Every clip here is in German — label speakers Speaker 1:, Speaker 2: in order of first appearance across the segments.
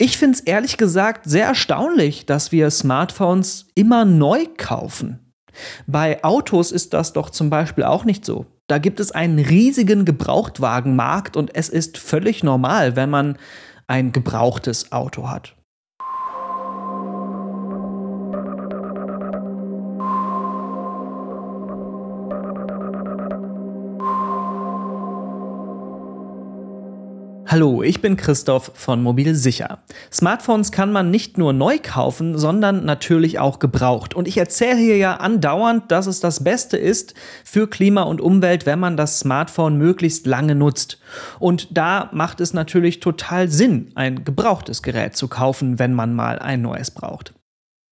Speaker 1: Ich finde es ehrlich gesagt sehr erstaunlich, dass wir Smartphones immer neu kaufen. Bei Autos ist das doch zum Beispiel auch nicht so. Da gibt es einen riesigen Gebrauchtwagenmarkt und es ist völlig normal, wenn man ein gebrauchtes Auto hat. Hallo, ich bin Christoph von Mobil Sicher. Smartphones kann man nicht nur neu kaufen, sondern natürlich auch gebraucht. Und ich erzähle hier ja andauernd, dass es das Beste ist für Klima und Umwelt, wenn man das Smartphone möglichst lange nutzt. Und da macht es natürlich total Sinn, ein gebrauchtes Gerät zu kaufen, wenn man mal ein neues braucht.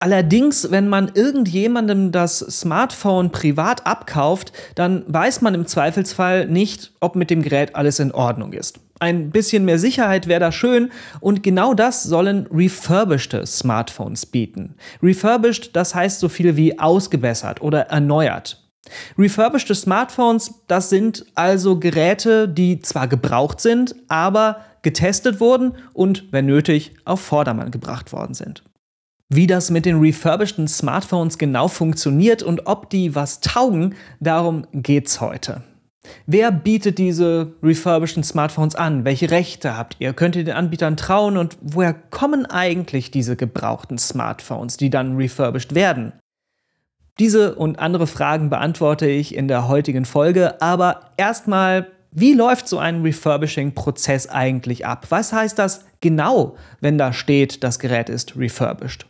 Speaker 1: Allerdings, wenn man irgendjemandem das Smartphone privat abkauft, dann weiß man im Zweifelsfall nicht, ob mit dem Gerät alles in Ordnung ist. Ein bisschen mehr Sicherheit wäre da schön und genau das sollen refurbished Smartphones bieten. Refurbished, das heißt so viel wie ausgebessert oder erneuert. Refurbished Smartphones, das sind also Geräte, die zwar gebraucht sind, aber getestet wurden und, wenn nötig, auf Vordermann gebracht worden sind. Wie das mit den refurbisheden Smartphones genau funktioniert und ob die was taugen, darum geht's heute. Wer bietet diese refurbisheden Smartphones an? Welche Rechte habt ihr? Könnt ihr den Anbietern trauen? Und woher kommen eigentlich diese gebrauchten Smartphones, die dann refurbished werden? Diese und andere Fragen beantworte ich in der heutigen Folge, aber erstmal, wie läuft so ein Refurbishing-Prozess eigentlich ab? Was heißt das genau, wenn da steht, das Gerät ist refurbished?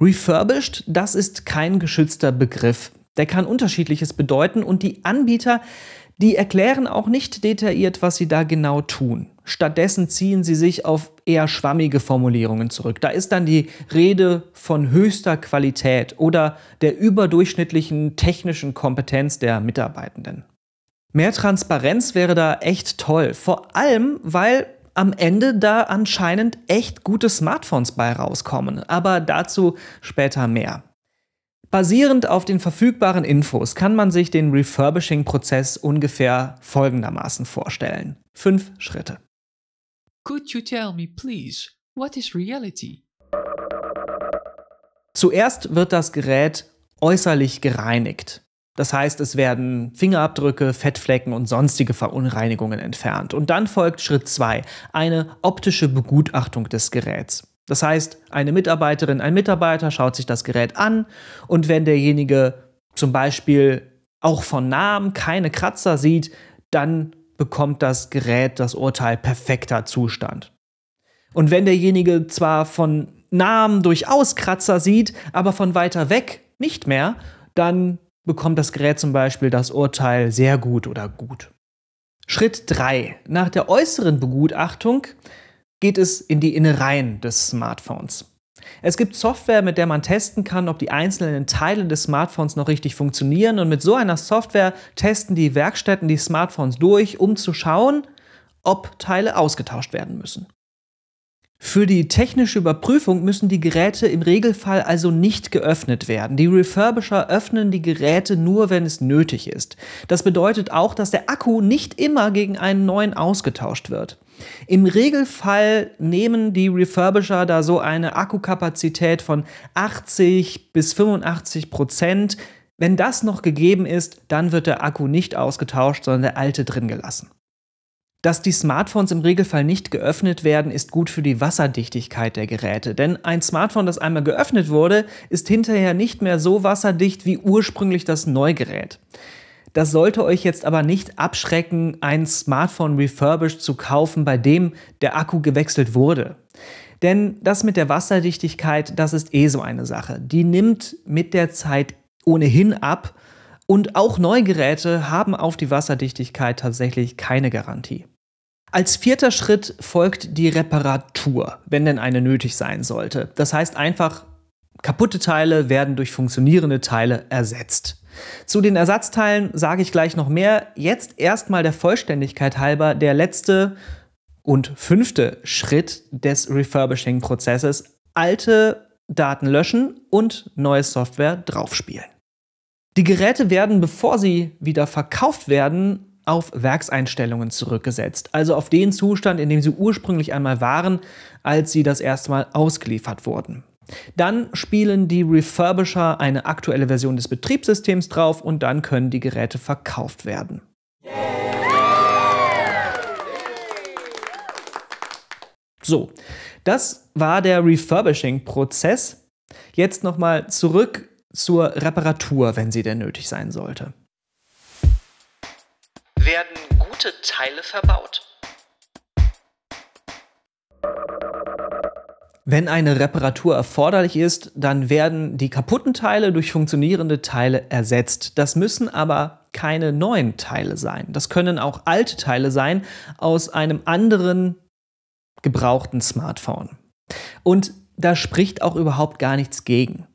Speaker 1: Refurbished, das ist kein geschützter Begriff. Der kann unterschiedliches bedeuten und die Anbieter, die erklären auch nicht detailliert, was sie da genau tun. Stattdessen ziehen sie sich auf eher schwammige Formulierungen zurück. Da ist dann die Rede von höchster Qualität oder der überdurchschnittlichen technischen Kompetenz der Mitarbeitenden. Mehr Transparenz wäre da echt toll, vor allem weil am Ende da anscheinend echt gute Smartphones bei rauskommen. Aber dazu später mehr. Basierend auf den verfügbaren Infos kann man sich den Refurbishing-Prozess ungefähr folgendermaßen vorstellen. Fünf Schritte. Could you tell me, please, what is reality? Zuerst wird das Gerät äußerlich gereinigt. Das heißt, es werden Fingerabdrücke, Fettflecken und sonstige Verunreinigungen entfernt. Und dann folgt Schritt 2, eine optische Begutachtung des Geräts. Das heißt, eine Mitarbeiterin, ein Mitarbeiter schaut sich das Gerät an und wenn derjenige zum Beispiel auch von Namen keine Kratzer sieht, dann bekommt das Gerät das Urteil perfekter Zustand. Und wenn derjenige zwar von Namen durchaus Kratzer sieht, aber von weiter weg nicht mehr, dann bekommt das Gerät zum Beispiel das Urteil sehr gut oder gut. Schritt 3. Nach der äußeren Begutachtung geht es in die Innereien des Smartphones. Es gibt Software, mit der man testen kann, ob die einzelnen Teile des Smartphones noch richtig funktionieren. Und mit so einer Software testen die Werkstätten die Smartphones durch, um zu schauen, ob Teile ausgetauscht werden müssen. Für die technische Überprüfung müssen die Geräte im Regelfall also nicht geöffnet werden. Die Refurbisher öffnen die Geräte nur, wenn es nötig ist. Das bedeutet auch, dass der Akku nicht immer gegen einen neuen ausgetauscht wird. Im Regelfall nehmen die Refurbisher da so eine Akkukapazität von 80 bis 85 Prozent. Wenn das noch gegeben ist, dann wird der Akku nicht ausgetauscht, sondern der alte drin gelassen. Dass die Smartphones im Regelfall nicht geöffnet werden, ist gut für die Wasserdichtigkeit der Geräte. Denn ein Smartphone, das einmal geöffnet wurde, ist hinterher nicht mehr so wasserdicht wie ursprünglich das Neugerät. Das sollte euch jetzt aber nicht abschrecken, ein Smartphone refurbished zu kaufen, bei dem der Akku gewechselt wurde. Denn das mit der Wasserdichtigkeit, das ist eh so eine Sache. Die nimmt mit der Zeit ohnehin ab und auch Neugeräte haben auf die Wasserdichtigkeit tatsächlich keine Garantie. Als vierter Schritt folgt die Reparatur, wenn denn eine nötig sein sollte. Das heißt einfach, kaputte Teile werden durch funktionierende Teile ersetzt. Zu den Ersatzteilen sage ich gleich noch mehr. Jetzt erstmal der Vollständigkeit halber der letzte und fünfte Schritt des Refurbishing-Prozesses. Alte Daten löschen und neue Software draufspielen. Die Geräte werden, bevor sie wieder verkauft werden, auf Werkseinstellungen zurückgesetzt, also auf den Zustand, in dem sie ursprünglich einmal waren, als sie das erste Mal ausgeliefert wurden. Dann spielen die Refurbisher eine aktuelle Version des Betriebssystems drauf und dann können die Geräte verkauft werden. So, das war der Refurbishing-Prozess. Jetzt nochmal zurück zur Reparatur, wenn sie denn nötig sein sollte.
Speaker 2: Werden gute Teile verbaut?
Speaker 1: Wenn eine Reparatur erforderlich ist, dann werden die kaputten Teile durch funktionierende Teile ersetzt. Das müssen aber keine neuen Teile sein. Das können auch alte Teile sein aus einem anderen gebrauchten Smartphone. Und da spricht auch überhaupt gar nichts gegen.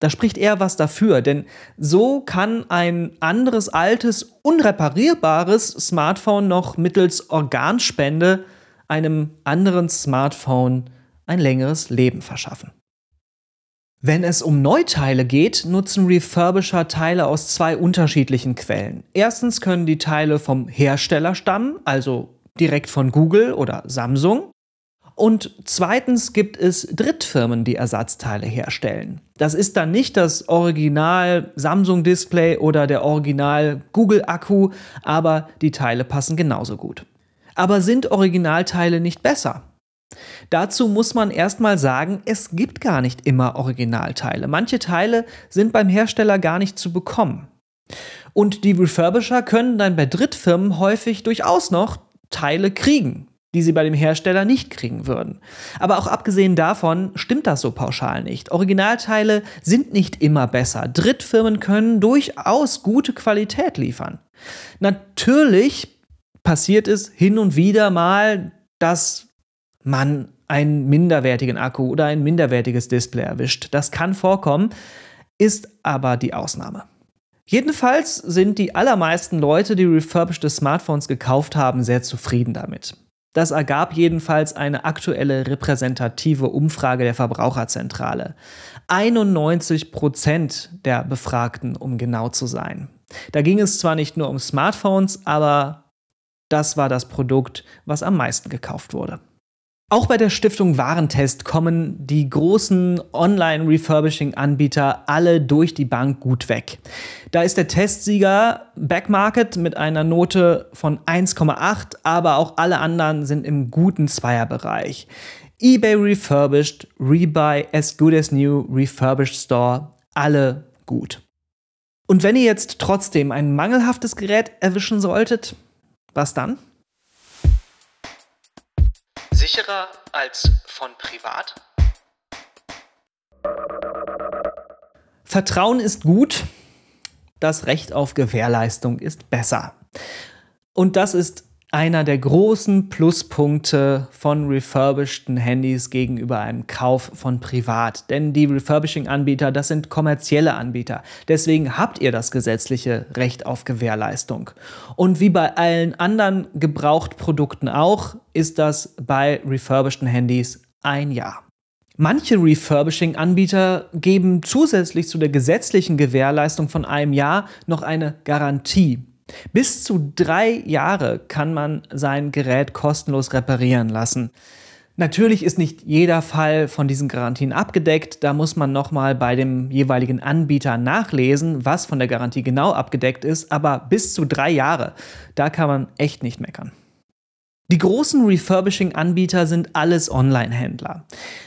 Speaker 1: Da spricht eher was dafür, denn so kann ein anderes, altes, unreparierbares Smartphone noch mittels Organspende einem anderen Smartphone ein längeres Leben verschaffen. Wenn es um Neuteile geht, nutzen Refurbisher Teile aus zwei unterschiedlichen Quellen. Erstens können die Teile vom Hersteller stammen, also direkt von Google oder Samsung. Und zweitens gibt es Drittfirmen, die Ersatzteile herstellen. Das ist dann nicht das Original Samsung Display oder der Original Google Akku, aber die Teile passen genauso gut. Aber sind Originalteile nicht besser? Dazu muss man erstmal sagen, es gibt gar nicht immer Originalteile. Manche Teile sind beim Hersteller gar nicht zu bekommen. Und die Refurbisher können dann bei Drittfirmen häufig durchaus noch Teile kriegen die sie bei dem Hersteller nicht kriegen würden. Aber auch abgesehen davon stimmt das so pauschal nicht. Originalteile sind nicht immer besser. Drittfirmen können durchaus gute Qualität liefern. Natürlich passiert es hin und wieder mal, dass man einen minderwertigen Akku oder ein minderwertiges Display erwischt. Das kann vorkommen, ist aber die Ausnahme. Jedenfalls sind die allermeisten Leute, die refurbished Smartphones gekauft haben, sehr zufrieden damit. Das ergab jedenfalls eine aktuelle repräsentative Umfrage der Verbraucherzentrale. 91 Prozent der Befragten, um genau zu sein. Da ging es zwar nicht nur um Smartphones, aber das war das Produkt, was am meisten gekauft wurde. Auch bei der Stiftung Warentest kommen die großen Online-Refurbishing-Anbieter alle durch die Bank gut weg. Da ist der Testsieger Backmarket mit einer Note von 1,8, aber auch alle anderen sind im guten Zweierbereich. eBay Refurbished, Rebuy, As Good As New, Refurbished Store, alle gut. Und wenn ihr jetzt trotzdem ein mangelhaftes Gerät erwischen solltet, was dann?
Speaker 2: Sicherer als von privat?
Speaker 1: Vertrauen ist gut, das Recht auf Gewährleistung ist besser. Und das ist einer der großen Pluspunkte von refurbisheden Handys gegenüber einem Kauf von privat. Denn die Refurbishing-Anbieter, das sind kommerzielle Anbieter. Deswegen habt ihr das gesetzliche Recht auf Gewährleistung. Und wie bei allen anderen Gebrauchtprodukten auch, ist das bei refurbisheden Handys ein Jahr. Manche Refurbishing-Anbieter geben zusätzlich zu der gesetzlichen Gewährleistung von einem Jahr noch eine Garantie. Bis zu drei Jahre kann man sein Gerät kostenlos reparieren lassen. Natürlich ist nicht jeder Fall von diesen Garantien abgedeckt. Da muss man nochmal bei dem jeweiligen Anbieter nachlesen, was von der Garantie genau abgedeckt ist. Aber bis zu drei Jahre, da kann man echt nicht meckern. Die großen Refurbishing-Anbieter sind alles Online-Händler.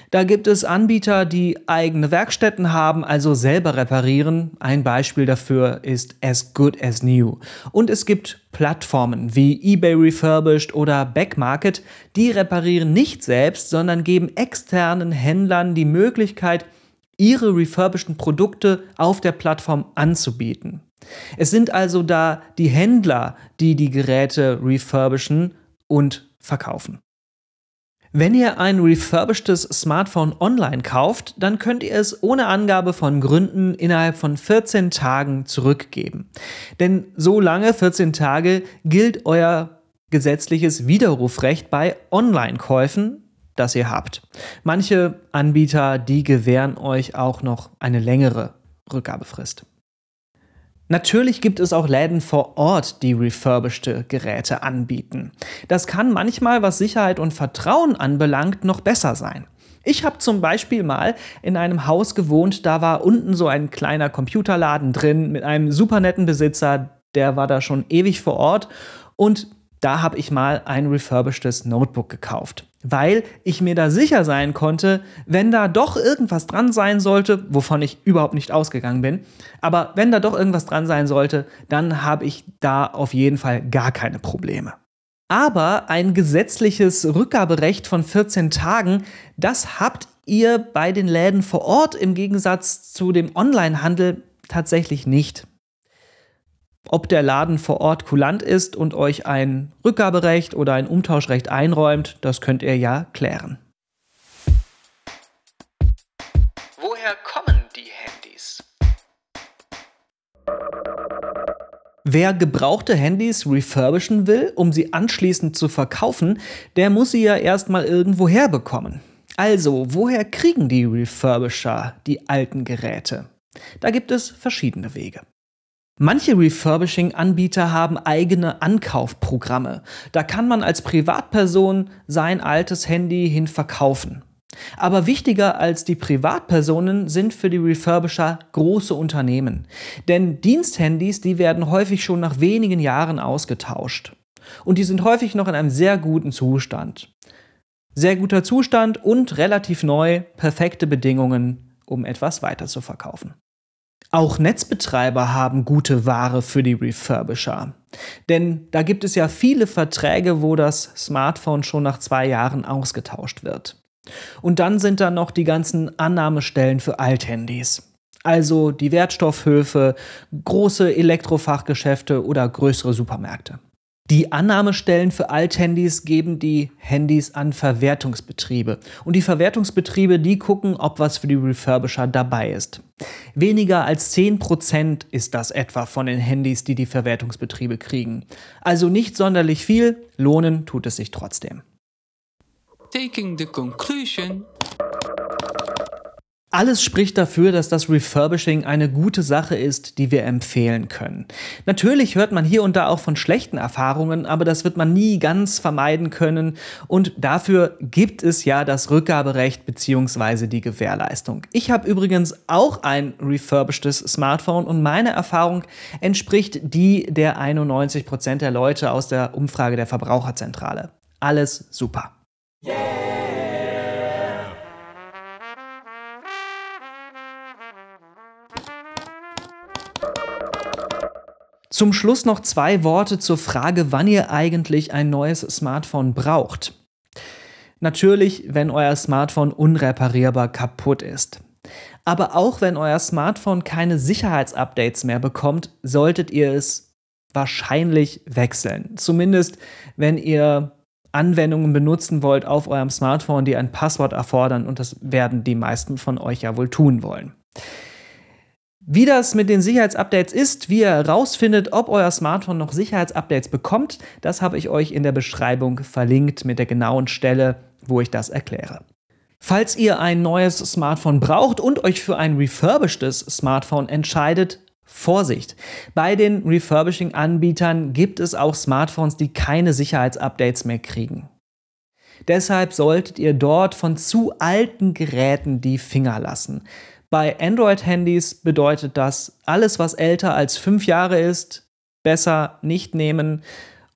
Speaker 1: Da gibt es Anbieter, die eigene Werkstätten haben, also selber reparieren. Ein Beispiel dafür ist As Good As New. Und es gibt Plattformen wie eBay Refurbished oder Backmarket, die reparieren nicht selbst, sondern geben externen Händlern die Möglichkeit, ihre refurbisheden Produkte auf der Plattform anzubieten. Es sind also da die Händler, die die Geräte refurbischen und verkaufen. Wenn ihr ein refurbishedtes Smartphone online kauft, dann könnt ihr es ohne Angabe von Gründen innerhalb von 14 Tagen zurückgeben. Denn so lange, 14 Tage, gilt euer gesetzliches Widerrufrecht bei Online-Käufen, das ihr habt. Manche Anbieter, die gewähren euch auch noch eine längere Rückgabefrist. Natürlich gibt es auch Läden vor Ort, die refurbished Geräte anbieten. Das kann manchmal, was Sicherheit und Vertrauen anbelangt, noch besser sein. Ich habe zum Beispiel mal in einem Haus gewohnt, da war unten so ein kleiner Computerladen drin mit einem super netten Besitzer, der war da schon ewig vor Ort und da habe ich mal ein refurbishedes Notebook gekauft, weil ich mir da sicher sein konnte, wenn da doch irgendwas dran sein sollte, wovon ich überhaupt nicht ausgegangen bin, aber wenn da doch irgendwas dran sein sollte, dann habe ich da auf jeden Fall gar keine Probleme. Aber ein gesetzliches Rückgaberecht von 14 Tagen, das habt ihr bei den Läden vor Ort im Gegensatz zu dem Onlinehandel tatsächlich nicht. Ob der Laden vor Ort kulant ist und euch ein Rückgaberecht oder ein Umtauschrecht einräumt, das könnt ihr ja klären.
Speaker 2: Woher kommen die Handys?
Speaker 1: Wer gebrauchte Handys refurbischen will, um sie anschließend zu verkaufen, der muss sie ja erstmal irgendwo herbekommen. Also, woher kriegen die Refurbisher die alten Geräte? Da gibt es verschiedene Wege. Manche Refurbishing-Anbieter haben eigene Ankaufprogramme. Da kann man als Privatperson sein altes Handy hin verkaufen. Aber wichtiger als die Privatpersonen sind für die Refurbisher große Unternehmen. Denn Diensthandys, die werden häufig schon nach wenigen Jahren ausgetauscht. Und die sind häufig noch in einem sehr guten Zustand. Sehr guter Zustand und relativ neu, perfekte Bedingungen, um etwas weiter zu verkaufen. Auch Netzbetreiber haben gute Ware für die Refurbisher. Denn da gibt es ja viele Verträge, wo das Smartphone schon nach zwei Jahren ausgetauscht wird. Und dann sind da noch die ganzen Annahmestellen für Althandys. Also die Wertstoffhöfe, große Elektrofachgeschäfte oder größere Supermärkte. Die Annahmestellen für Althandys geben die Handys an Verwertungsbetriebe. Und die Verwertungsbetriebe, die gucken, ob was für die Refurbisher dabei ist. Weniger als 10% ist das etwa von den Handys, die die Verwertungsbetriebe kriegen. Also nicht sonderlich viel, lohnen tut es sich trotzdem.
Speaker 3: Taking the conclusion
Speaker 1: alles spricht dafür, dass das Refurbishing eine gute Sache ist, die wir empfehlen können. Natürlich hört man hier und da auch von schlechten Erfahrungen, aber das wird man nie ganz vermeiden können und dafür gibt es ja das Rückgaberecht bzw. die Gewährleistung. Ich habe übrigens auch ein refurbishedes Smartphone und meine Erfahrung entspricht die der 91 Prozent der Leute aus der Umfrage der Verbraucherzentrale. Alles super. Zum Schluss noch zwei Worte zur Frage, wann ihr eigentlich ein neues Smartphone braucht. Natürlich, wenn euer Smartphone unreparierbar kaputt ist. Aber auch wenn euer Smartphone keine Sicherheitsupdates mehr bekommt, solltet ihr es wahrscheinlich wechseln. Zumindest wenn ihr Anwendungen benutzen wollt auf eurem Smartphone, die ein Passwort erfordern und das werden die meisten von euch ja wohl tun wollen. Wie das mit den Sicherheitsupdates ist, wie ihr herausfindet, ob euer Smartphone noch Sicherheitsupdates bekommt, das habe ich euch in der Beschreibung verlinkt mit der genauen Stelle, wo ich das erkläre. Falls ihr ein neues Smartphone braucht und euch für ein refurbishedes Smartphone entscheidet, Vorsicht! Bei den Refurbishing-Anbietern gibt es auch Smartphones, die keine Sicherheitsupdates mehr kriegen. Deshalb solltet ihr dort von zu alten Geräten die Finger lassen. Bei Android-Handys bedeutet das, alles, was älter als fünf Jahre ist, besser nicht nehmen.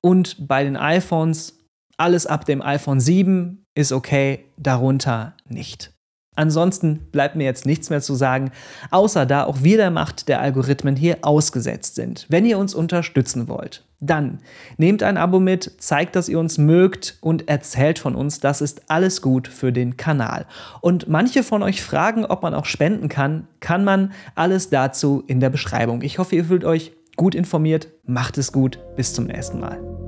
Speaker 1: Und bei den iPhones, alles ab dem iPhone 7 ist okay, darunter nicht. Ansonsten bleibt mir jetzt nichts mehr zu sagen, außer da auch wir der Macht der Algorithmen hier ausgesetzt sind. Wenn ihr uns unterstützen wollt, dann nehmt ein Abo mit, zeigt, dass ihr uns mögt und erzählt von uns. Das ist alles gut für den Kanal. Und manche von euch fragen, ob man auch spenden kann. Kann man alles dazu in der Beschreibung. Ich hoffe, ihr fühlt euch gut informiert. Macht es gut. Bis zum nächsten Mal.